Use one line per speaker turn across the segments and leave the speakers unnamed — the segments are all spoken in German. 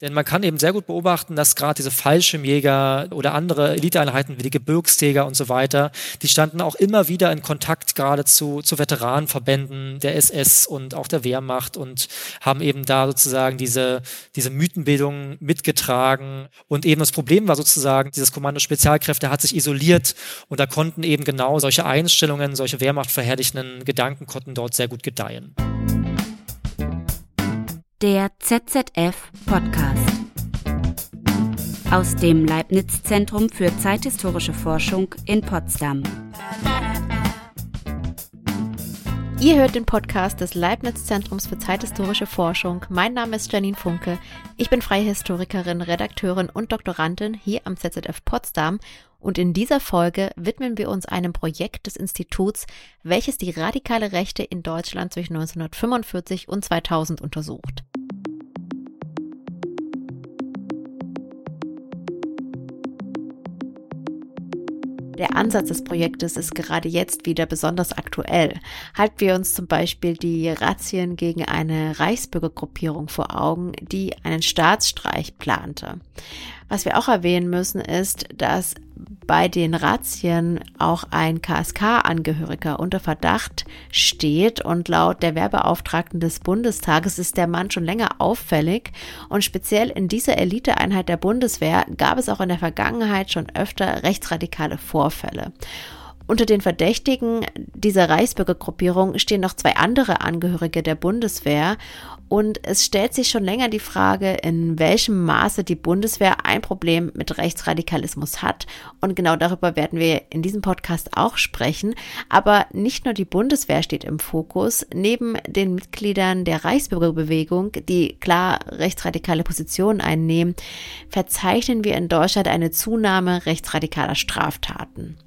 Denn man kann eben sehr gut beobachten, dass gerade diese Fallschirmjäger oder andere Eliteeinheiten wie die Gebirgsträger und so weiter, die standen auch immer wieder in Kontakt gerade zu, zu Veteranenverbänden der SS und auch der Wehrmacht und haben eben da sozusagen diese, diese Mythenbildung mitgetragen. Und eben das Problem war sozusagen, dieses Kommando Spezialkräfte hat sich isoliert und da konnten eben genau solche Einstellungen, solche Wehrmachtverherrlichenden Gedanken konnten dort sehr gut gedeihen
der ZZF Podcast. Aus dem Leibniz Zentrum für zeithistorische Forschung in Potsdam.
Ihr hört den Podcast des Leibniz Zentrums für zeithistorische Forschung. Mein Name ist Janine Funke. Ich bin freie Historikerin, Redakteurin und Doktorandin hier am ZZF Potsdam und in dieser Folge widmen wir uns einem Projekt des Instituts, welches die radikale Rechte in Deutschland zwischen 1945 und 2000 untersucht. Der Ansatz des Projektes ist gerade jetzt wieder besonders aktuell. Halten wir uns zum Beispiel die Razzien gegen eine Reichsbürgergruppierung vor Augen, die einen Staatsstreich plante. Was wir auch erwähnen müssen, ist, dass bei den Razzien auch ein KSK-Angehöriger unter Verdacht steht und laut der Werbeauftragten des Bundestages ist der Mann schon länger auffällig und speziell in dieser Eliteeinheit der Bundeswehr gab es auch in der Vergangenheit schon öfter rechtsradikale Vorfälle. Unter den Verdächtigen dieser Reichsbürgergruppierung stehen noch zwei andere Angehörige der Bundeswehr und es stellt sich schon länger die Frage, in welchem Maße die Bundeswehr ein Problem mit Rechtsradikalismus hat. Und genau darüber werden wir in diesem Podcast auch sprechen. Aber nicht nur die Bundeswehr steht im Fokus. Neben den Mitgliedern der Reichsbürgerbewegung, die klar rechtsradikale Positionen einnehmen, verzeichnen wir in Deutschland eine Zunahme rechtsradikaler Straftaten.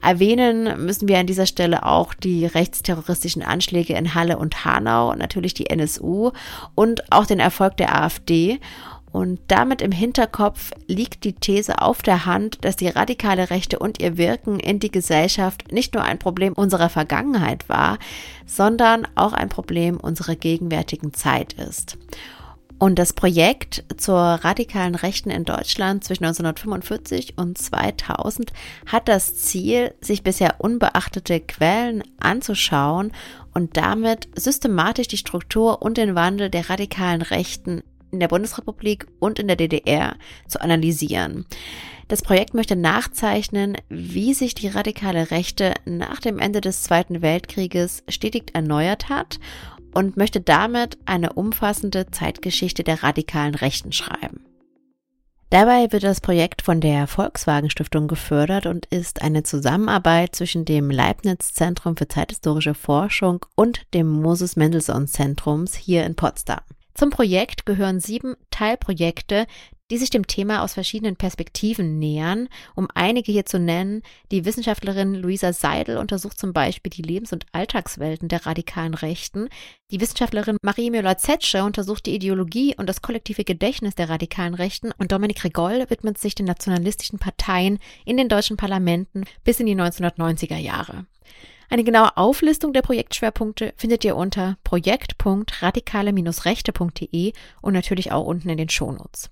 Erwähnen müssen wir an dieser Stelle auch die rechtsterroristischen Anschläge in Halle und Hanau, natürlich die NSU und auch den Erfolg der AfD. Und damit im Hinterkopf liegt die These auf der Hand, dass die radikale Rechte und ihr Wirken in die Gesellschaft nicht nur ein Problem unserer Vergangenheit war, sondern auch ein Problem unserer gegenwärtigen Zeit ist. Und das Projekt zur radikalen Rechten in Deutschland zwischen 1945 und 2000 hat das Ziel, sich bisher unbeachtete Quellen anzuschauen und damit systematisch die Struktur und den Wandel der radikalen Rechten in der Bundesrepublik und in der DDR zu analysieren. Das Projekt möchte nachzeichnen, wie sich die radikale Rechte nach dem Ende des Zweiten Weltkrieges stetig erneuert hat und möchte damit eine umfassende Zeitgeschichte der radikalen Rechten schreiben. Dabei wird das Projekt von der Volkswagen Stiftung gefördert und ist eine Zusammenarbeit zwischen dem Leibniz Zentrum für zeithistorische Forschung und dem Moses Mendelssohn Zentrums hier in Potsdam. Zum Projekt gehören sieben Teilprojekte, die sich dem Thema aus verschiedenen Perspektiven nähern. Um einige hier zu nennen, die Wissenschaftlerin Luisa Seidel untersucht zum Beispiel die Lebens- und Alltagswelten der radikalen Rechten. Die Wissenschaftlerin Marie Müller-Zetsche untersucht die Ideologie und das kollektive Gedächtnis der radikalen Rechten und Dominik Regoll widmet sich den nationalistischen Parteien in den deutschen Parlamenten bis in die 1990er Jahre. Eine genaue Auflistung der Projektschwerpunkte findet ihr unter projekt.radikale-rechte.de und natürlich auch unten in den Shownotes.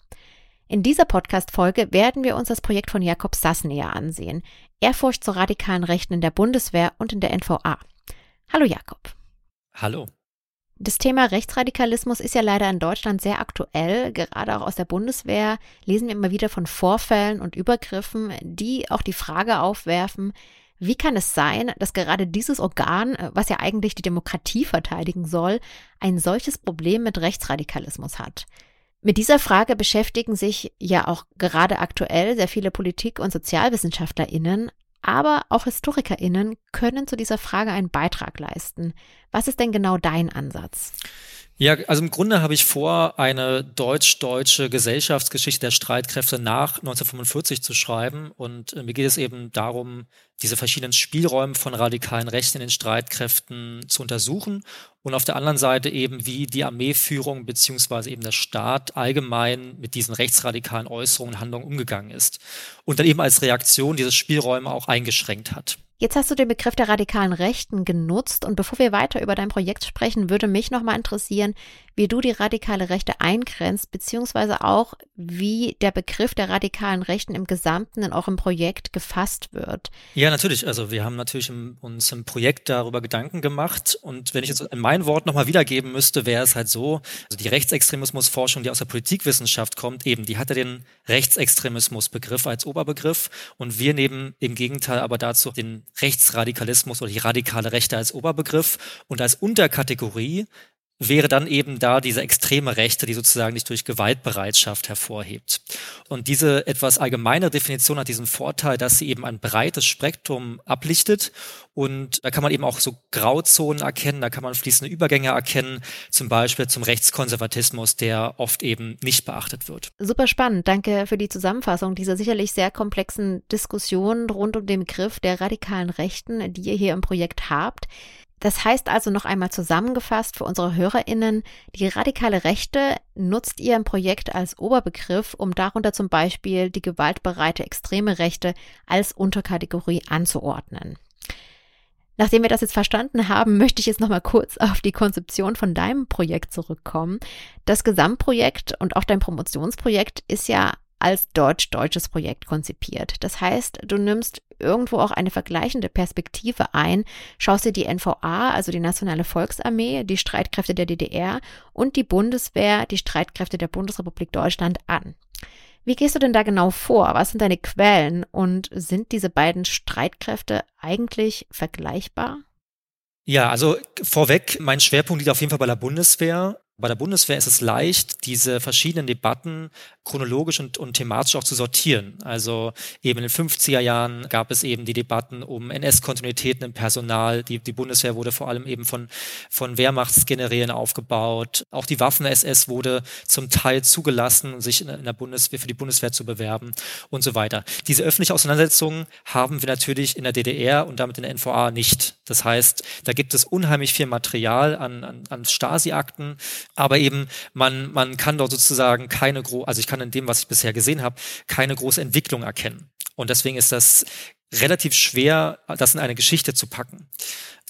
In dieser Podcast-Folge werden wir uns das Projekt von Jakob Sass näher ansehen. Er forscht zu radikalen Rechten in der Bundeswehr und in der NVA. Hallo Jakob.
Hallo.
Das Thema Rechtsradikalismus ist ja leider in Deutschland sehr aktuell. Gerade auch aus der Bundeswehr lesen wir immer wieder von Vorfällen und Übergriffen, die auch die Frage aufwerfen, wie kann es sein, dass gerade dieses Organ, was ja eigentlich die Demokratie verteidigen soll, ein solches Problem mit Rechtsradikalismus hat? Mit dieser Frage beschäftigen sich ja auch gerade aktuell sehr viele Politik- und Sozialwissenschaftlerinnen, aber auch Historikerinnen können zu dieser Frage einen Beitrag leisten. Was ist denn genau dein Ansatz?
Ja, also im Grunde habe ich vor, eine deutsch-deutsche Gesellschaftsgeschichte der Streitkräfte nach 1945 zu schreiben. Und äh, mir geht es eben darum, diese verschiedenen Spielräume von radikalen Rechten in den Streitkräften zu untersuchen und auf der anderen Seite eben, wie die Armeeführung beziehungsweise eben der Staat allgemein mit diesen rechtsradikalen Äußerungen und Handlungen umgegangen ist und dann eben als Reaktion diese Spielräume auch eingeschränkt hat.
Jetzt hast du den Begriff der radikalen Rechten genutzt und bevor wir weiter über dein Projekt sprechen, würde mich nochmal interessieren, wie du die radikale Rechte eingrenzt, beziehungsweise auch, wie der Begriff der radikalen Rechten im Gesamten in eurem Projekt gefasst wird.
Ja, natürlich. Also wir haben natürlich im, uns im Projekt darüber Gedanken gemacht. Und wenn ich jetzt in mein Wort nochmal wiedergeben müsste, wäre es halt so, also die Rechtsextremismusforschung, die aus der Politikwissenschaft kommt, eben, die hatte den Rechtsextremismusbegriff als Oberbegriff. Und wir nehmen im Gegenteil aber dazu den Rechtsradikalismus oder die radikale Rechte als Oberbegriff und als Unterkategorie wäre dann eben da diese extreme Rechte, die sozusagen nicht durch Gewaltbereitschaft hervorhebt. Und diese etwas allgemeine Definition hat diesen Vorteil, dass sie eben ein breites Spektrum ablichtet und da kann man eben auch so Grauzonen erkennen, da kann man fließende Übergänge erkennen, zum Beispiel zum Rechtskonservatismus, der oft eben nicht beachtet wird.
Super spannend. Danke für die Zusammenfassung dieser sicherlich sehr komplexen Diskussion rund um den Begriff der radikalen Rechten, die ihr hier im Projekt habt. Das heißt also noch einmal zusammengefasst für unsere Hörerinnen, die radikale Rechte nutzt ihr im Projekt als Oberbegriff, um darunter zum Beispiel die gewaltbereite extreme Rechte als Unterkategorie anzuordnen. Nachdem wir das jetzt verstanden haben, möchte ich jetzt nochmal kurz auf die Konzeption von deinem Projekt zurückkommen. Das Gesamtprojekt und auch dein Promotionsprojekt ist ja als deutsch-deutsches Projekt konzipiert. Das heißt, du nimmst irgendwo auch eine vergleichende Perspektive ein, schaust dir die NVA, also die Nationale Volksarmee, die Streitkräfte der DDR und die Bundeswehr, die Streitkräfte der Bundesrepublik Deutschland an. Wie gehst du denn da genau vor? Was sind deine Quellen und sind diese beiden Streitkräfte eigentlich vergleichbar?
Ja, also vorweg, mein Schwerpunkt liegt auf jeden Fall bei der Bundeswehr. Bei der Bundeswehr ist es leicht, diese verschiedenen Debatten chronologisch und, und thematisch auch zu sortieren. Also eben in den 50er Jahren gab es eben die Debatten um NS-Kontinuitäten im Personal. Die, die Bundeswehr wurde vor allem eben von, von Wehrmachtsgenerälen aufgebaut. Auch die Waffen-SS wurde zum Teil zugelassen, sich in, der Bundeswehr, für die Bundeswehr zu bewerben und so weiter. Diese öffentliche Auseinandersetzungen haben wir natürlich in der DDR und damit in der NVA nicht. Das heißt, da gibt es unheimlich viel Material an, an, an Stasi-Akten, aber eben man, man kann dort sozusagen keine also ich kann in dem, was ich bisher gesehen habe, keine große Entwicklung erkennen. Und deswegen ist das relativ schwer, das in eine Geschichte zu packen.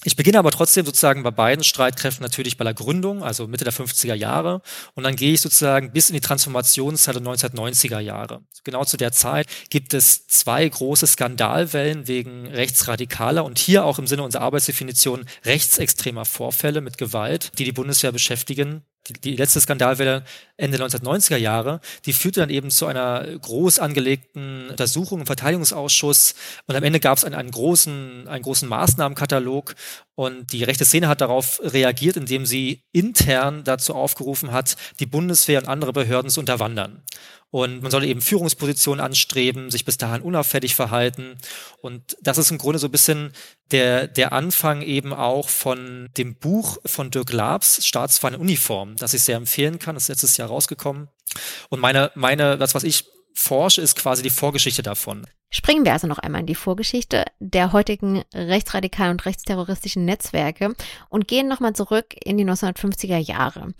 Ich beginne aber trotzdem sozusagen bei beiden Streitkräften natürlich bei der Gründung, also Mitte der 50er Jahre. Und dann gehe ich sozusagen bis in die Transformationszeit der 1990er Jahre. Genau zu der Zeit gibt es zwei große Skandalwellen wegen rechtsradikaler und hier auch im Sinne unserer Arbeitsdefinition rechtsextremer Vorfälle mit Gewalt, die die Bundeswehr beschäftigen die, letzte Skandalwelle Ende 1990er Jahre, die führte dann eben zu einer groß angelegten Untersuchung im Verteidigungsausschuss und am Ende gab es einen, einen, großen, einen großen Maßnahmenkatalog und die rechte Szene hat darauf reagiert, indem sie intern dazu aufgerufen hat, die Bundeswehr und andere Behörden zu unterwandern. Und man soll eben Führungspositionen anstreben, sich bis dahin unauffällig verhalten. Und das ist im Grunde so ein bisschen der, der Anfang eben auch von dem Buch von Dirk Labs, Staatsfeinde Uniform, das ich sehr empfehlen kann. Das ist letztes Jahr rausgekommen. Und meine, meine, das, was ich forsche, ist quasi die Vorgeschichte davon.
Springen wir also noch einmal in die Vorgeschichte der heutigen rechtsradikalen und rechtsterroristischen Netzwerke und gehen nochmal zurück in die 1950er Jahre.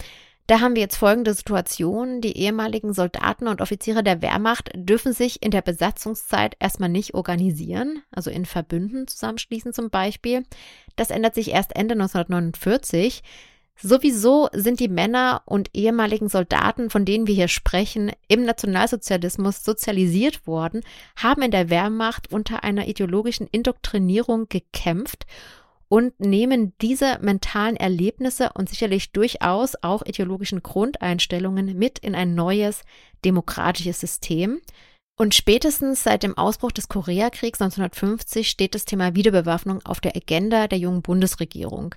Da haben wir jetzt folgende Situation. Die ehemaligen Soldaten und Offiziere der Wehrmacht dürfen sich in der Besatzungszeit erstmal nicht organisieren, also in Verbünden zusammenschließen zum Beispiel. Das ändert sich erst Ende 1949. Sowieso sind die Männer und ehemaligen Soldaten, von denen wir hier sprechen, im Nationalsozialismus sozialisiert worden, haben in der Wehrmacht unter einer ideologischen Indoktrinierung gekämpft und nehmen diese mentalen Erlebnisse und sicherlich durchaus auch ideologischen Grundeinstellungen mit in ein neues demokratisches System. Und spätestens seit dem Ausbruch des Koreakriegs 1950 steht das Thema Wiederbewaffnung auf der Agenda der jungen Bundesregierung.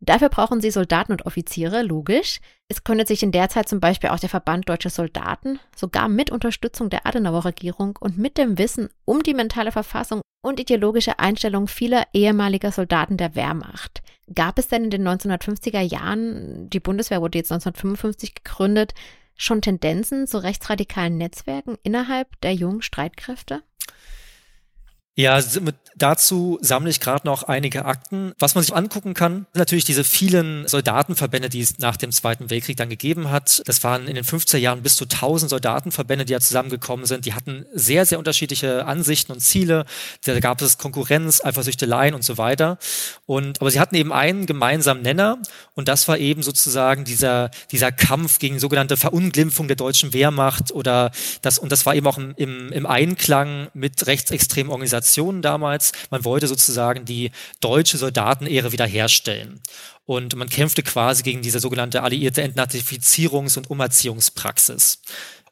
Dafür brauchen sie Soldaten und Offiziere, logisch. Es gründet sich in der Zeit zum Beispiel auch der Verband Deutscher Soldaten, sogar mit Unterstützung der Adenauer-Regierung und mit dem Wissen um die mentale Verfassung und ideologische Einstellung vieler ehemaliger Soldaten der Wehrmacht. Gab es denn in den 1950er Jahren, die Bundeswehr wurde jetzt 1955 gegründet, schon Tendenzen zu rechtsradikalen Netzwerken innerhalb der jungen Streitkräfte?
Ja, dazu sammle ich gerade noch einige Akten. Was man sich angucken kann, sind natürlich diese vielen Soldatenverbände, die es nach dem Zweiten Weltkrieg dann gegeben hat. Das waren in den 50er Jahren bis zu 1000 Soldatenverbände, die ja zusammengekommen sind. Die hatten sehr, sehr unterschiedliche Ansichten und Ziele. Da gab es Konkurrenz, Eifersüchteleien und so weiter. Und, aber sie hatten eben einen gemeinsamen Nenner und das war eben sozusagen dieser, dieser Kampf gegen sogenannte Verunglimpfung der deutschen Wehrmacht oder das, und das war eben auch im, im, im Einklang mit rechtsextremen Organisationen Organisationen damals. Man wollte sozusagen die deutsche Soldatenehre wiederherstellen. Und man kämpfte quasi gegen diese sogenannte alliierte Entnazifizierungs- und Umerziehungspraxis.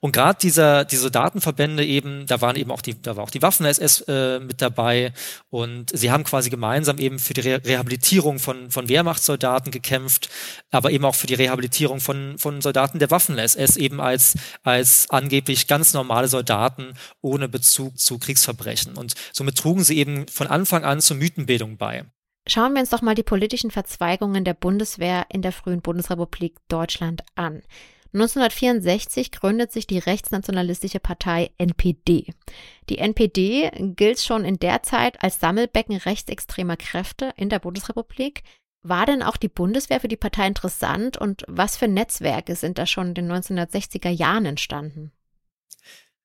Und gerade dieser, diese Datenverbände eben, da waren eben auch die, da war auch die Waffen-SS äh, mit dabei und sie haben quasi gemeinsam eben für die Re Rehabilitierung von, von Wehrmachtssoldaten gekämpft, aber eben auch für die Rehabilitierung von, von Soldaten der Waffen-SS eben als, als angeblich ganz normale Soldaten ohne Bezug zu Kriegsverbrechen. Und somit trugen sie eben von Anfang an zur Mythenbildung bei.
Schauen wir uns doch mal die politischen Verzweigungen der Bundeswehr in der frühen Bundesrepublik Deutschland an. 1964 gründet sich die rechtsnationalistische Partei NPD. Die NPD gilt schon in der Zeit als Sammelbecken rechtsextremer Kräfte in der Bundesrepublik. War denn auch die Bundeswehr für die Partei interessant und was für Netzwerke sind da schon in den 1960er Jahren entstanden?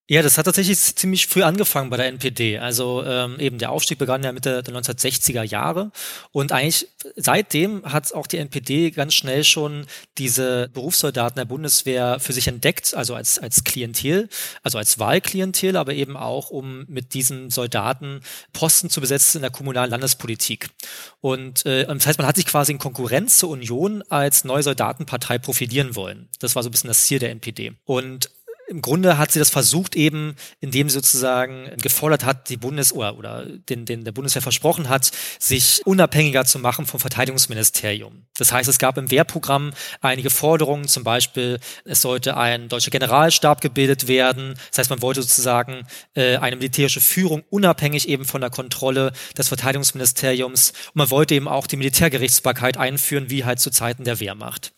Ja, das hat tatsächlich ziemlich früh angefangen bei der NPD. Also ähm, eben der Aufstieg begann ja Mitte der 1960er Jahre und eigentlich seitdem hat auch die NPD ganz schnell schon diese Berufssoldaten der Bundeswehr für sich entdeckt, also als als Klientel, also als Wahlklientel, aber eben auch um mit diesen Soldaten Posten zu besetzen in der kommunalen Landespolitik. Und äh, das heißt, man hat sich quasi in Konkurrenz zur Union als neue Soldatenpartei profilieren wollen. Das war so ein bisschen das Ziel der NPD. Und im Grunde hat sie das versucht eben, indem sie sozusagen gefordert hat, die Bundes- oder, oder den, den der Bundeswehr versprochen hat, sich unabhängiger zu machen vom Verteidigungsministerium. Das heißt, es gab im Wehrprogramm einige Forderungen, zum Beispiel, es sollte ein deutscher Generalstab gebildet werden. Das heißt, man wollte sozusagen äh, eine militärische Führung unabhängig eben von der Kontrolle des Verteidigungsministeriums. Und man wollte eben auch die Militärgerichtsbarkeit einführen, wie halt zu Zeiten der Wehrmacht.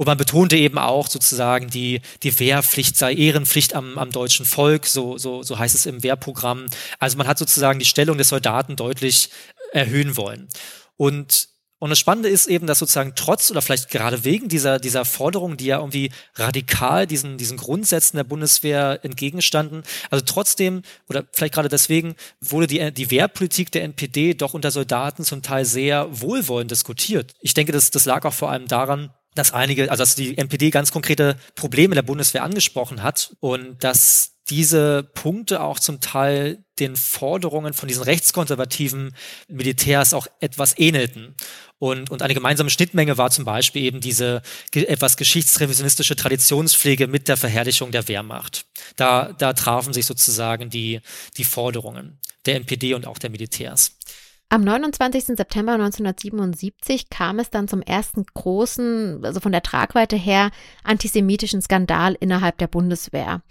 Und man betonte eben auch sozusagen die, die Wehrpflicht sei Ehrenpflicht am, am deutschen Volk, so, so, so heißt es im Wehrprogramm. Also man hat sozusagen die Stellung des Soldaten deutlich erhöhen wollen. Und und das Spannende ist eben, dass sozusagen trotz oder vielleicht gerade wegen dieser, dieser Forderung, die ja irgendwie radikal diesen, diesen Grundsätzen der Bundeswehr entgegenstanden, also trotzdem oder vielleicht gerade deswegen wurde die, die Wehrpolitik der NPD doch unter Soldaten zum Teil sehr wohlwollend diskutiert. Ich denke, das, das lag auch vor allem daran, dass einige, also dass die NPD ganz konkrete Probleme der Bundeswehr angesprochen hat und dass diese Punkte auch zum Teil den Forderungen von diesen rechtskonservativen Militärs auch etwas ähnelten. Und, und eine gemeinsame Schnittmenge war zum Beispiel eben diese etwas geschichtsrevisionistische Traditionspflege mit der Verherrlichung der Wehrmacht. Da, da trafen sich sozusagen die, die Forderungen der NPD und auch der Militärs.
Am 29. September 1977 kam es dann zum ersten großen, also von der Tragweite her, antisemitischen Skandal innerhalb der Bundeswehr.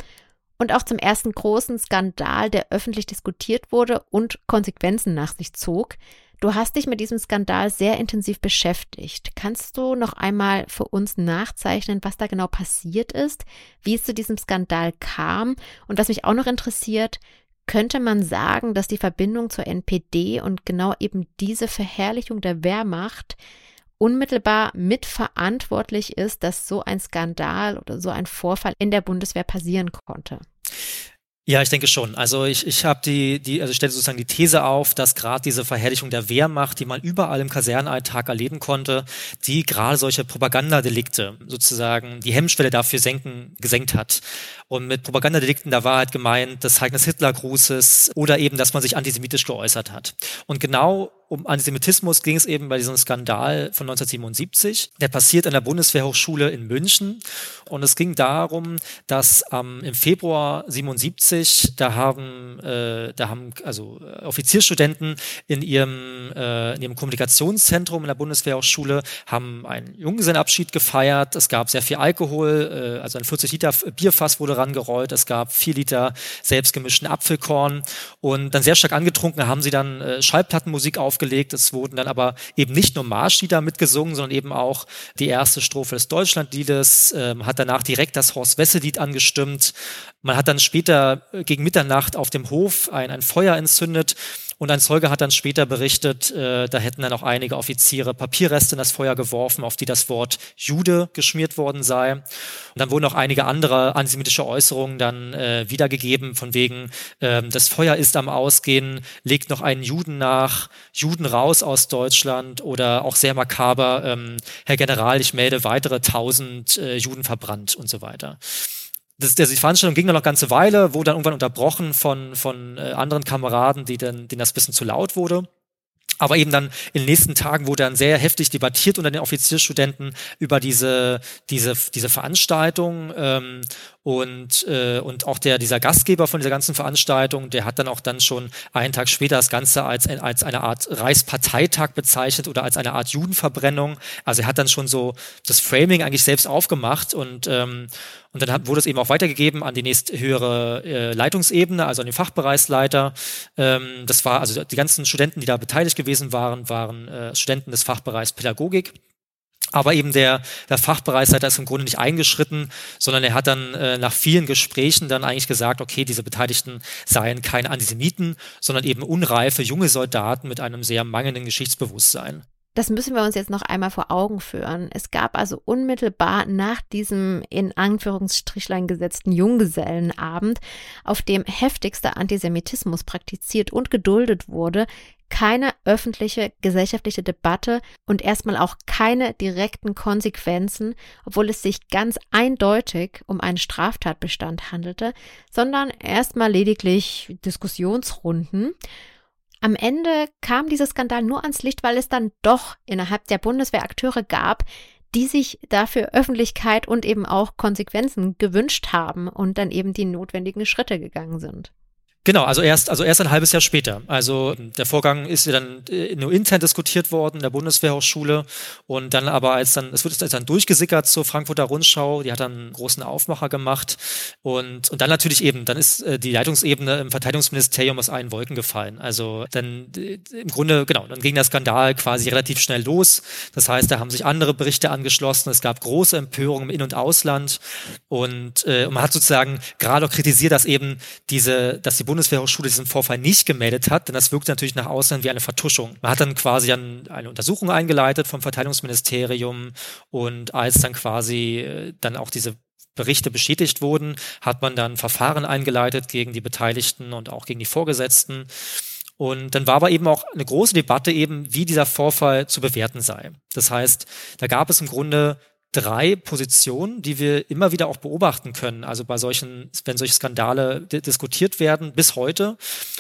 Und auch zum ersten großen Skandal, der öffentlich diskutiert wurde und Konsequenzen nach sich zog. Du hast dich mit diesem Skandal sehr intensiv beschäftigt. Kannst du noch einmal für uns nachzeichnen, was da genau passiert ist, wie es zu diesem Skandal kam? Und was mich auch noch interessiert, könnte man sagen, dass die Verbindung zur NPD und genau eben diese Verherrlichung der Wehrmacht unmittelbar mitverantwortlich ist, dass so ein Skandal oder so ein Vorfall in der Bundeswehr passieren konnte?
Ja, ich denke schon. Also ich, ich habe die, die, also ich stelle sozusagen die These auf, dass gerade diese Verherrlichung der Wehrmacht, die man überall im Kasernenalltag erleben konnte, die gerade solche Propagandadelikte sozusagen die Hemmschwelle dafür senken, gesenkt hat. Und mit Propagandadelikten, da war halt gemeint das Zeichen des Hitlergrußes oder eben, dass man sich antisemitisch geäußert hat. Und genau um Antisemitismus ging es eben bei diesem Skandal von 1977. Der passiert an der Bundeswehrhochschule in München. Und es ging darum, dass ähm, im Februar 77, da haben, äh, da haben also äh, Offizierstudenten in ihrem, äh, in ihrem Kommunikationszentrum in der Bundeswehrhochschule haben einen Junggesellenabschied gefeiert. Es gab sehr viel Alkohol, äh, also ein 40 Liter Bierfass wurde rangerollt. Es gab vier Liter selbstgemischten Apfelkorn. Und dann sehr stark angetrunken haben sie dann äh, Schallplattenmusik auf aufgelegt. Es wurden dann aber eben nicht nur Marschlieder mitgesungen, sondern eben auch die erste Strophe des Deutschlandliedes, ähm, hat danach direkt das Horst Wessel-Lied angestimmt. Man hat dann später äh, gegen Mitternacht auf dem Hof ein, ein Feuer entzündet und ein Zeuge hat dann später berichtet, äh, da hätten dann auch einige Offiziere Papierreste in das Feuer geworfen, auf die das Wort Jude geschmiert worden sei. Und dann wurden auch einige andere antisemitische Äußerungen dann äh, wiedergegeben, von wegen, äh, das Feuer ist am Ausgehen, legt noch einen Juden nach, Juden raus aus Deutschland oder auch sehr makaber, ähm, Herr General, ich melde weitere tausend äh, Juden verbrannt und so weiter das, das, die Veranstaltung ging dann noch eine ganze Weile, wurde dann irgendwann unterbrochen von, von äh, anderen Kameraden, die dann, denen das bisschen zu laut wurde. Aber eben dann in den nächsten Tagen wurde dann sehr heftig debattiert unter den Offizierstudenten über diese, diese, diese Veranstaltung. Ähm, und, äh, und auch der, dieser Gastgeber von dieser ganzen Veranstaltung, der hat dann auch dann schon einen Tag später das Ganze als, als eine Art Reichsparteitag bezeichnet oder als eine Art Judenverbrennung. Also er hat dann schon so das Framing eigentlich selbst aufgemacht und, ähm, und dann hat, wurde es eben auch weitergegeben an die nächsthöhere äh, Leitungsebene, also an den Fachbereichsleiter. Ähm, das war also die ganzen Studenten, die da beteiligt gewesen waren, waren äh, Studenten des Fachbereichs Pädagogik. Aber eben der, der Fachbereichsleiter ist im Grunde nicht eingeschritten, sondern er hat dann äh, nach vielen Gesprächen dann eigentlich gesagt, okay, diese Beteiligten seien keine Antisemiten, sondern eben unreife junge Soldaten mit einem sehr mangelnden Geschichtsbewusstsein.
Das müssen wir uns jetzt noch einmal vor Augen führen. Es gab also unmittelbar nach diesem in Anführungsstrichlein gesetzten Junggesellenabend, auf dem heftigster Antisemitismus praktiziert und geduldet wurde, keine öffentliche gesellschaftliche Debatte und erstmal auch keine direkten Konsequenzen, obwohl es sich ganz eindeutig um einen Straftatbestand handelte, sondern erstmal lediglich Diskussionsrunden. Am Ende kam dieser Skandal nur ans Licht, weil es dann doch innerhalb der Bundeswehr Akteure gab, die sich dafür Öffentlichkeit und eben auch Konsequenzen gewünscht haben und dann eben die notwendigen Schritte gegangen sind.
Genau, also erst, also erst ein halbes Jahr später. Also der Vorgang ist ja dann äh, nur intern diskutiert worden in der Bundeswehrhochschule und dann aber als dann, es wird dann durchgesickert zur Frankfurter Rundschau, die hat dann einen großen Aufmacher gemacht und, und dann natürlich eben, dann ist äh, die Leitungsebene im Verteidigungsministerium aus allen Wolken gefallen. Also dann im Grunde, genau, dann ging der Skandal quasi relativ schnell los. Das heißt, da haben sich andere Berichte angeschlossen, es gab große Empörungen im In- und Ausland und, äh, und man hat sozusagen gerade auch kritisiert, dass eben diese, dass die Bundeswehrhochschule diesen Vorfall nicht gemeldet hat, denn das wirkt natürlich nach außen wie eine Vertuschung. Man hat dann quasi eine Untersuchung eingeleitet vom Verteidigungsministerium und als dann quasi äh, dann auch diese Berichte bestätigt wurden, hat man dann Verfahren eingeleitet gegen die Beteiligten und auch gegen die Vorgesetzten. Und dann war aber eben auch eine große Debatte eben, wie dieser Vorfall zu bewerten sei. Das heißt, da gab es im Grunde drei Positionen, die wir immer wieder auch beobachten können. Also bei solchen, wenn solche Skandale diskutiert werden, bis heute.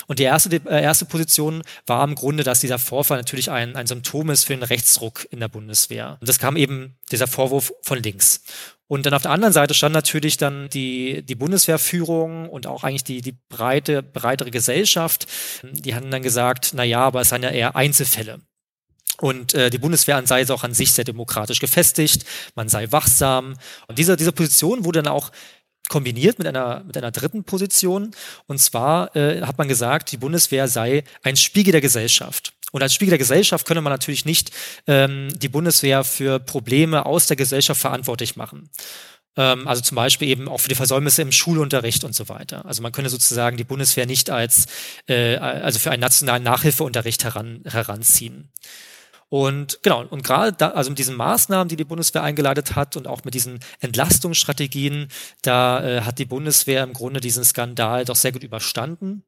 Und die erste, die äh, erste Position war im Grunde, dass dieser Vorfall natürlich ein, ein Symptom ist für den Rechtsruck in der Bundeswehr. Und das kam eben dieser Vorwurf von links. Und dann auf der anderen Seite stand natürlich dann die, die Bundeswehrführung und auch eigentlich die, die breite, breitere Gesellschaft. Die hatten dann gesagt, na ja, aber es seien ja eher Einzelfälle. Und äh, die Bundeswehr sei auch an sich sehr demokratisch gefestigt, man sei wachsam. Und diese, diese Position wurde dann auch kombiniert mit einer, mit einer dritten Position. Und zwar äh, hat man gesagt, die Bundeswehr sei ein Spiegel der Gesellschaft. Und als Spiegel der Gesellschaft könne man natürlich nicht ähm, die Bundeswehr für Probleme aus der Gesellschaft verantwortlich machen. Ähm, also zum Beispiel eben auch für die Versäumnisse im Schulunterricht und so weiter. Also man könne sozusagen die Bundeswehr nicht als, äh, also für einen nationalen Nachhilfeunterricht heran, heranziehen. Und genau, und gerade da, also mit diesen Maßnahmen, die die Bundeswehr eingeleitet hat und auch mit diesen Entlastungsstrategien, da äh, hat die Bundeswehr im Grunde diesen Skandal doch sehr gut überstanden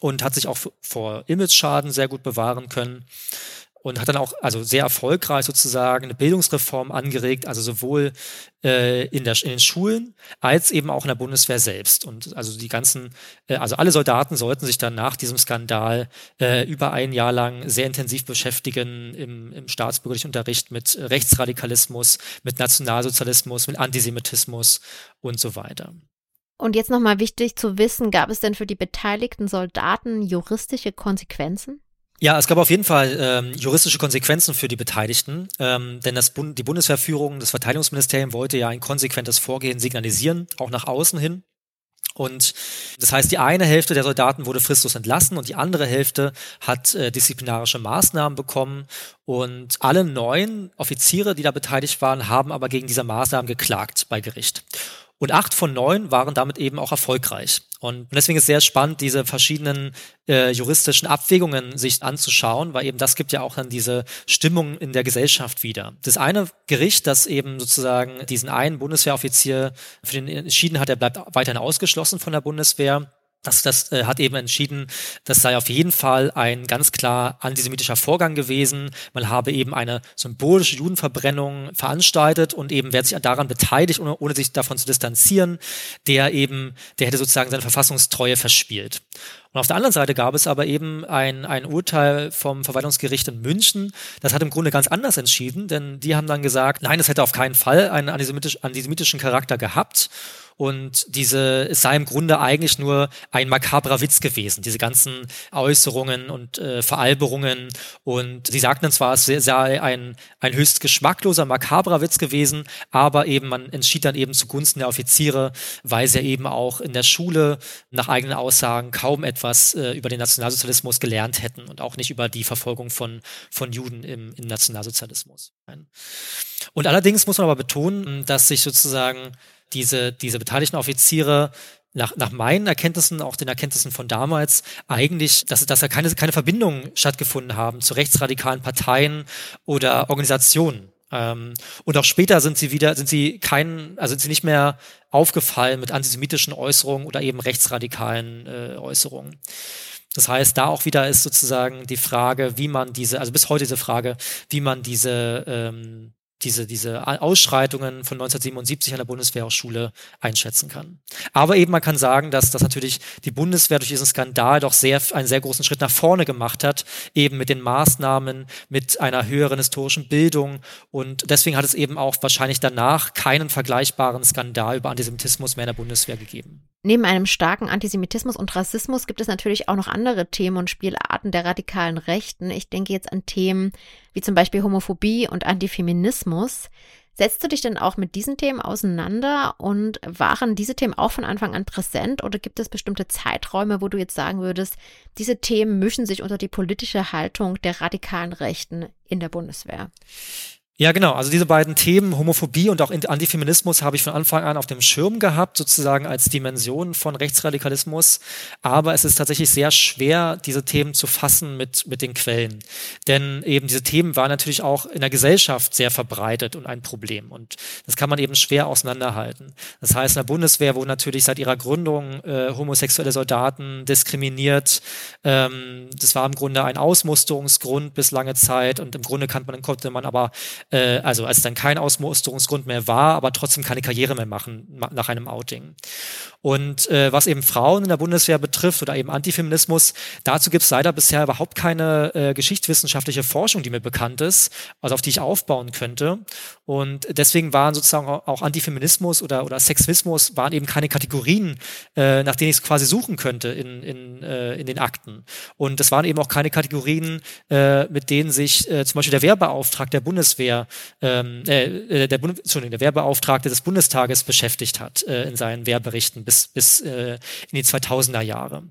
und hat sich auch vor Image-Schaden sehr gut bewahren können und hat dann auch also sehr erfolgreich sozusagen eine Bildungsreform angeregt, also sowohl äh, in, der, in den Schulen als eben auch in der Bundeswehr selbst. Und also die ganzen, äh, also alle Soldaten sollten sich dann nach diesem Skandal äh, über ein Jahr lang sehr intensiv beschäftigen im, im staatsbürgerlichen Unterricht mit Rechtsradikalismus, mit Nationalsozialismus, mit Antisemitismus und so weiter.
Und jetzt nochmal wichtig zu wissen, gab es denn für die beteiligten Soldaten juristische Konsequenzen?
Ja, es gab auf jeden Fall ähm, juristische Konsequenzen für die Beteiligten, ähm, denn das Bund, die Bundeswehrführung, das Verteidigungsministerium wollte ja ein konsequentes Vorgehen signalisieren, auch nach außen hin. Und das heißt, die eine Hälfte der Soldaten wurde fristlos entlassen und die andere Hälfte hat äh, disziplinarische Maßnahmen bekommen. Und alle neun Offiziere, die da beteiligt waren, haben aber gegen diese Maßnahmen geklagt bei Gericht. Und acht von neun waren damit eben auch erfolgreich. Und deswegen ist es sehr spannend, diese verschiedenen äh, juristischen Abwägungen sich anzuschauen, weil eben das gibt ja auch dann diese Stimmung in der Gesellschaft wieder. Das eine Gericht, das eben sozusagen diesen einen Bundeswehroffizier für den entschieden hat, er bleibt weiterhin ausgeschlossen von der Bundeswehr, das, das äh, hat eben entschieden, das sei auf jeden Fall ein ganz klar antisemitischer Vorgang gewesen. Man habe eben eine symbolische Judenverbrennung veranstaltet und eben wer sich daran beteiligt, ohne, ohne sich davon zu distanzieren, der eben, der hätte sozusagen seine Verfassungstreue verspielt. Und auf der anderen Seite gab es aber eben ein, ein Urteil vom Verwaltungsgericht in München, das hat im Grunde ganz anders entschieden, denn die haben dann gesagt, nein, das hätte auf keinen Fall einen antisemitisch, antisemitischen Charakter gehabt. Und diese, es sei im Grunde eigentlich nur ein makabrer Witz gewesen, diese ganzen Äußerungen und äh, Veralberungen. Und sie sagten zwar, es sei ein, ein höchst geschmackloser, makabrer Witz gewesen, aber eben man entschied dann eben zugunsten der Offiziere, weil sie eben auch in der Schule nach eigenen Aussagen kaum etwas äh, über den Nationalsozialismus gelernt hätten und auch nicht über die Verfolgung von, von Juden im, im Nationalsozialismus. Und allerdings muss man aber betonen, dass sich sozusagen diese, diese beteiligten Offiziere nach, nach meinen Erkenntnissen, auch den Erkenntnissen von damals, eigentlich, dass, dass da keine, keine Verbindungen stattgefunden haben zu rechtsradikalen Parteien oder Organisationen. Ähm, und auch später sind sie wieder, sind sie kein, also sind sie nicht mehr aufgefallen mit antisemitischen Äußerungen oder eben rechtsradikalen äh, Äußerungen. Das heißt, da auch wieder ist sozusagen die Frage, wie man diese, also bis heute diese Frage, wie man diese ähm, diese, diese Ausschreitungen von 1977 an der Bundeswehrhochschule einschätzen kann. Aber eben man kann sagen, dass, dass natürlich die Bundeswehr durch diesen Skandal doch sehr, einen sehr großen Schritt nach vorne gemacht hat, eben mit den Maßnahmen, mit einer höheren historischen Bildung und deswegen hat es eben auch wahrscheinlich danach keinen vergleichbaren Skandal über Antisemitismus mehr in der Bundeswehr gegeben.
Neben einem starken Antisemitismus und Rassismus gibt es natürlich auch noch andere Themen und Spielarten der radikalen Rechten. Ich denke jetzt an Themen wie zum Beispiel Homophobie und Antifeminismus. Setzt du dich denn auch mit diesen Themen auseinander und waren diese Themen auch von Anfang an präsent oder gibt es bestimmte Zeiträume, wo du jetzt sagen würdest, diese Themen mischen sich unter die politische Haltung der radikalen Rechten in der Bundeswehr?
Ja, genau. Also diese beiden Themen, Homophobie und auch Antifeminismus, habe ich von Anfang an auf dem Schirm gehabt, sozusagen als Dimension von Rechtsradikalismus. Aber es ist tatsächlich sehr schwer, diese Themen zu fassen mit, mit den Quellen. Denn eben diese Themen waren natürlich auch in der Gesellschaft sehr verbreitet und ein Problem. Und das kann man eben schwer auseinanderhalten. Das heißt, in der Bundeswehr wurden natürlich seit ihrer Gründung äh, homosexuelle Soldaten diskriminiert. Ähm, das war im Grunde ein Ausmusterungsgrund bis lange Zeit. Und im Grunde kann man, konnte man aber äh, also als dann kein Ausmusterungsgrund mehr war, aber trotzdem keine Karriere mehr machen nach einem Outing. Und äh, was eben Frauen in der Bundeswehr betrifft oder eben Antifeminismus, dazu gibt es leider bisher überhaupt keine äh, geschichtswissenschaftliche Forschung, die mir bekannt ist, also auf die ich aufbauen könnte. Und deswegen waren sozusagen auch Antifeminismus oder, oder Sexismus waren eben keine Kategorien, äh, nach denen ich es quasi suchen könnte in, in, äh, in den Akten. Und das waren eben auch keine Kategorien, äh, mit denen sich äh, zum Beispiel der Wehrbeauftragte der Bundeswehr, ähm, äh, äh der, Bund Entschuldigung, der Wehrbeauftragte des Bundestages beschäftigt hat äh, in seinen Wehrberichten bis, bis äh, in die 2000er Jahre.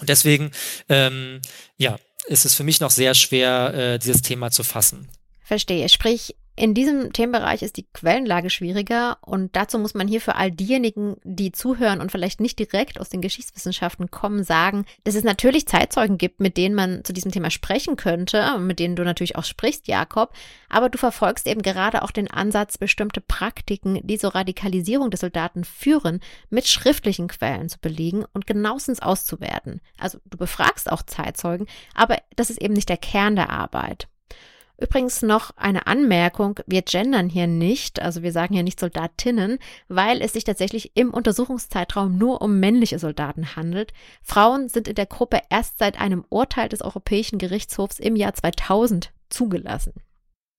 Und deswegen, ähm, ja, ist es für mich noch sehr schwer, äh, dieses Thema zu fassen.
Verstehe. Sprich, in diesem Themenbereich ist die Quellenlage schwieriger und dazu muss man hier für all diejenigen, die zuhören und vielleicht nicht direkt aus den Geschichtswissenschaften kommen, sagen, dass es natürlich Zeitzeugen gibt, mit denen man zu diesem Thema sprechen könnte, mit denen du natürlich auch sprichst, Jakob, aber du verfolgst eben gerade auch den Ansatz, bestimmte Praktiken, die zur Radikalisierung des Soldaten führen, mit schriftlichen Quellen zu belegen und genauestens auszuwerten. Also du befragst auch Zeitzeugen, aber das ist eben nicht der Kern der Arbeit. Übrigens noch eine Anmerkung, wir gendern hier nicht, also wir sagen hier nicht Soldatinnen, weil es sich tatsächlich im Untersuchungszeitraum nur um männliche Soldaten handelt. Frauen sind in der Gruppe erst seit einem Urteil des Europäischen Gerichtshofs im Jahr 2000 zugelassen.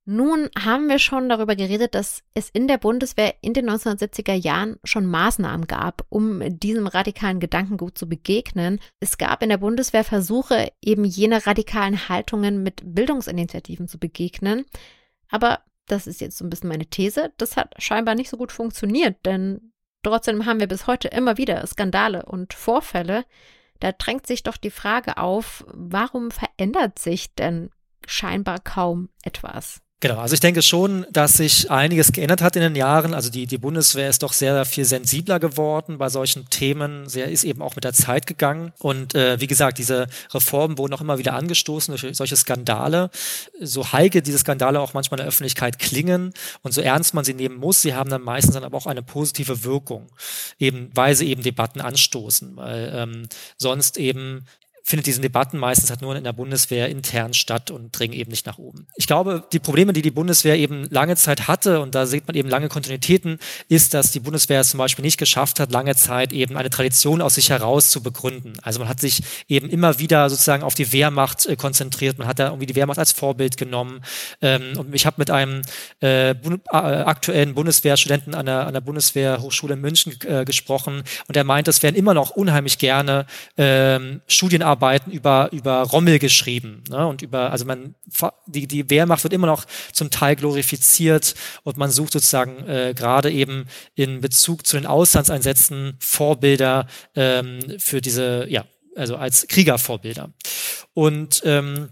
Nun haben wir schon darüber geredet, dass es in der Bundeswehr in den 1970er Jahren schon Maßnahmen gab, um diesem radikalen Gedankengut zu begegnen. Es gab in der Bundeswehr Versuche, eben jene radikalen Haltungen mit Bildungsinitiativen zu begegnen. Aber das ist jetzt so ein bisschen meine These. Das hat scheinbar nicht so gut funktioniert, denn Trotzdem haben wir bis heute immer wieder Skandale und Vorfälle. Da drängt sich doch die Frage auf, warum verändert sich denn scheinbar kaum etwas?
Genau, also ich denke schon, dass sich einiges geändert hat in den Jahren. Also die, die Bundeswehr ist doch sehr viel sensibler geworden bei solchen Themen. Sie ist eben auch mit der Zeit gegangen. Und äh, wie gesagt, diese Reformen wurden auch immer wieder angestoßen durch solche Skandale. So heike diese Skandale auch manchmal in der Öffentlichkeit klingen und so ernst man sie nehmen muss, sie haben dann meistens dann aber auch eine positive Wirkung, eben weil sie eben Debatten anstoßen. Weil ähm, sonst eben findet diesen Debatten meistens halt nur in der Bundeswehr intern statt und dringen eben nicht nach oben. Ich glaube, die Probleme, die die Bundeswehr eben lange Zeit hatte, und da sieht man eben lange Kontinuitäten, ist, dass die Bundeswehr es zum Beispiel nicht geschafft hat, lange Zeit eben eine Tradition aus sich heraus zu begründen. Also man hat sich eben immer wieder sozusagen auf die Wehrmacht äh, konzentriert, man hat da irgendwie die Wehrmacht als Vorbild genommen. Ähm, und ich habe mit einem äh, bu äh, aktuellen Bundeswehrstudenten an der, an der Bundeswehrhochschule in München äh, gesprochen und er meint, es wären immer noch unheimlich gerne ähm, Studienarbeiten Arbeiten über, über Rommel geschrieben. Ne? Und über, also man, die, die Wehrmacht wird immer noch zum Teil glorifiziert und man sucht sozusagen äh, gerade eben in Bezug zu den Auslandseinsätzen Vorbilder ähm, für diese, ja, also als Kriegervorbilder. Und ähm,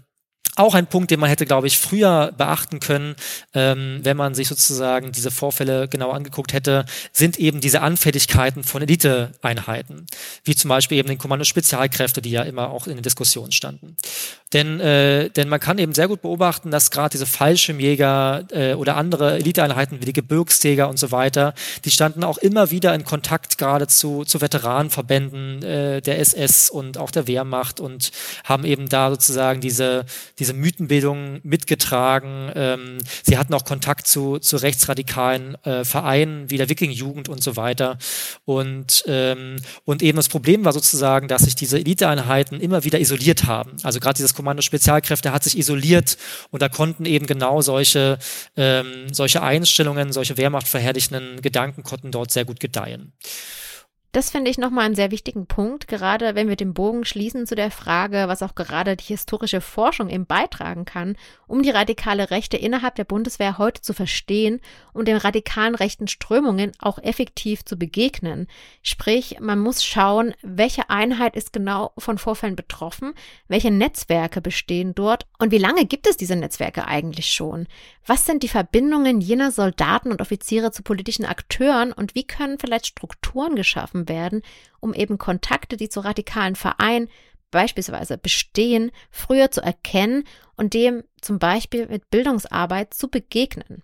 auch ein Punkt, den man hätte, glaube ich, früher beachten können, ähm, wenn man sich sozusagen diese Vorfälle genau angeguckt hätte, sind eben diese Anfälligkeiten von Eliteeinheiten, wie zum Beispiel eben den Kommando Spezialkräfte, die ja immer auch in den Diskussionen standen. Denn, äh, denn man kann eben sehr gut beobachten, dass gerade diese Fallschirmjäger äh, oder andere Eliteeinheiten wie die Gebirgstäger und so weiter, die standen auch immer wieder in Kontakt gerade zu, zu Veteranenverbänden äh, der SS und auch der Wehrmacht und haben eben da sozusagen diese, diese Mythenbildung mitgetragen. Ähm, sie hatten auch Kontakt zu, zu rechtsradikalen äh, Vereinen wie der Wiking-Jugend und so weiter. Und, ähm, und eben das Problem war sozusagen, dass sich diese Eliteeinheiten immer wieder isoliert haben. Also gerade dieses Kommando Spezialkräfte hat sich isoliert und da konnten eben genau solche, ähm, solche Einstellungen, solche wehrmachtverherrlichenden Gedanken konnten dort sehr gut gedeihen.
Das finde ich nochmal einen sehr wichtigen Punkt, gerade wenn wir den Bogen schließen zu der Frage, was auch gerade die historische Forschung eben beitragen kann, um die radikale Rechte innerhalb der Bundeswehr heute zu verstehen und den radikalen rechten Strömungen auch effektiv zu begegnen. Sprich, man muss schauen, welche Einheit ist genau von Vorfällen betroffen, welche Netzwerke bestehen dort und wie lange gibt es diese Netzwerke eigentlich schon? Was sind die Verbindungen jener Soldaten und Offiziere zu politischen Akteuren und wie können vielleicht Strukturen geschaffen werden, um eben Kontakte, die zu radikalen Vereinen beispielsweise bestehen, früher zu erkennen und dem zum Beispiel mit Bildungsarbeit zu begegnen.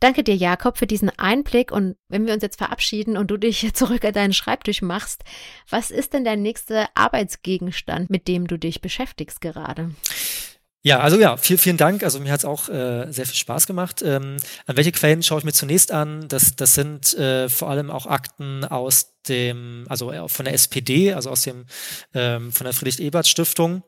Danke dir, Jakob, für diesen Einblick. Und wenn wir uns jetzt verabschieden und du dich zurück an deinen Schreibtisch machst, was ist denn der nächste Arbeitsgegenstand, mit dem du dich beschäftigst gerade?
Ja, also ja, vielen, vielen Dank. Also mir hat es auch äh, sehr viel Spaß gemacht. Ähm, an welche Quellen schaue ich mir zunächst an? Das, das sind äh, vor allem auch Akten aus dem, also äh, von der SPD, also aus dem ähm, von der Friedrich-Ebert-Stiftung.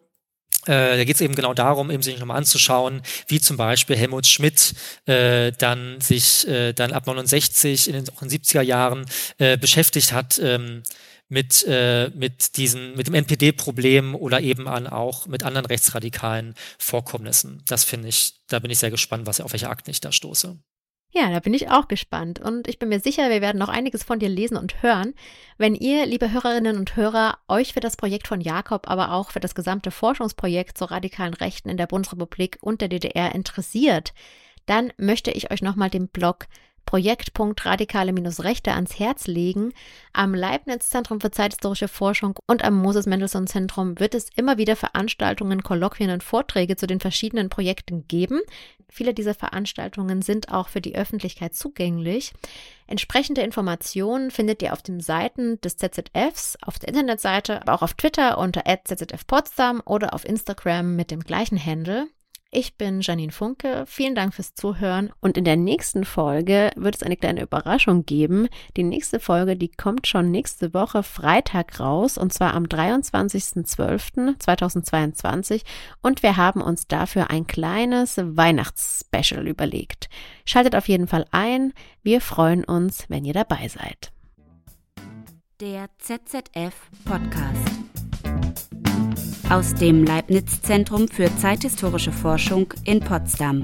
Äh, da geht es eben genau darum, eben sich nochmal anzuschauen, wie zum Beispiel Helmut Schmidt äh, dann sich äh, dann ab 69 in den, auch in den 70er Jahren äh, beschäftigt hat ähm, mit, äh, mit diesen, mit dem NPD-Problem oder eben an auch mit anderen rechtsradikalen Vorkommnissen. Das finde ich, da bin ich sehr gespannt, was auf welche Akten ich da stoße.
Ja, da bin ich auch gespannt und ich bin mir sicher, wir werden noch einiges von dir lesen und hören. Wenn ihr, liebe Hörerinnen und Hörer, euch für das Projekt von Jakob, aber auch für das gesamte Forschungsprojekt zur radikalen Rechten in der Bundesrepublik und der DDR interessiert, dann möchte ich euch nochmal den Blog Projektpunkt Radikale-Rechte ans Herz legen. Am Leibniz-Zentrum für zeithistorische Forschung und am Moses-Mendelssohn-Zentrum wird es immer wieder Veranstaltungen, Kolloquien und Vorträge zu den verschiedenen Projekten geben. Viele dieser Veranstaltungen sind auch für die Öffentlichkeit zugänglich. Entsprechende Informationen findet ihr auf den Seiten des ZZFs, auf der Internetseite, aber auch auf Twitter unter @zzfpotsdam oder auf Instagram mit dem gleichen Handle. Ich bin Janine Funke. Vielen Dank fürs Zuhören. Und in der nächsten Folge wird es eine kleine Überraschung geben. Die nächste Folge, die kommt schon nächste Woche Freitag raus und zwar am 23.12.2022. Und wir haben uns dafür ein kleines Weihnachtsspecial überlegt. Schaltet auf jeden Fall ein. Wir freuen uns, wenn ihr dabei seid.
Der ZZF Podcast aus dem Leibniz Zentrum für zeithistorische Forschung in Potsdam.